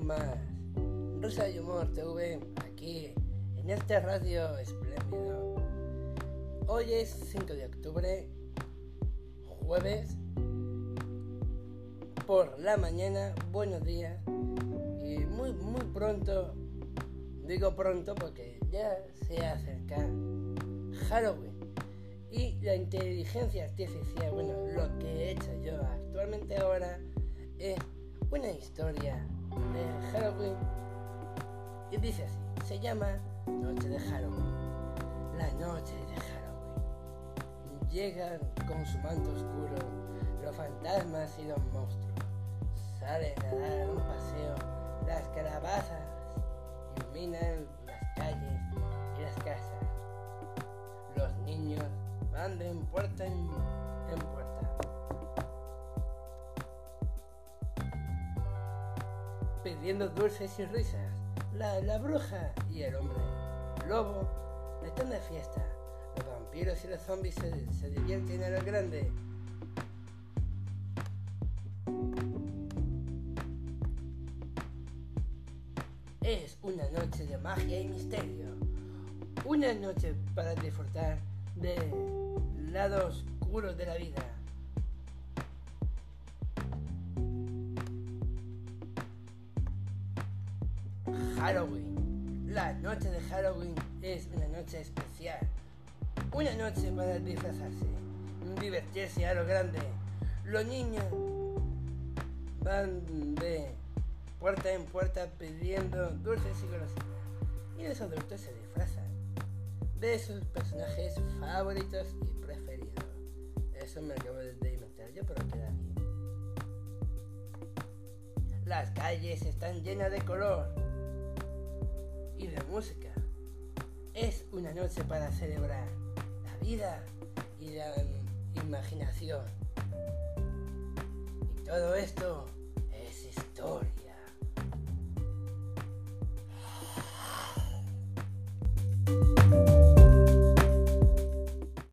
más Rosa y Humor TV aquí en este radio espléndido. Hoy es 5 de octubre, jueves, por la mañana, buenos días y muy muy pronto, digo pronto porque ya se acerca Halloween y la inteligencia artificial, bueno, lo que he hecho yo actualmente ahora es una historia de Halloween y dice así, se llama Noche de Halloween. La noche de Halloween. Llegan con su manto oscuro los fantasmas y los monstruos. Salen a dar un paseo las calabazas, iluminan las calles y las casas. Los niños van de puerta en puerta pidiendo dulces y risas. La, bruja y el hombre lobo están de fiesta. Los vampiros y los zombies se, divierten a lo grande. Es una noche de magia y misterio. Una noche para disfrutar del lado oscuro de la vida. Halloween. La noche de Halloween es una noche especial. Una noche para disfrazarse, divertirse a lo grande. Los niños van de puerta en puerta pidiendo dulces y golosinas. Y los adultos se disfrazan de sus personajes favoritos y preferidos. Eso me acabo de inventar yo, pero queda bien. Las calles están llenas de color y de música. Es una noche para celebrar la vida y la imaginación. Y todo esto.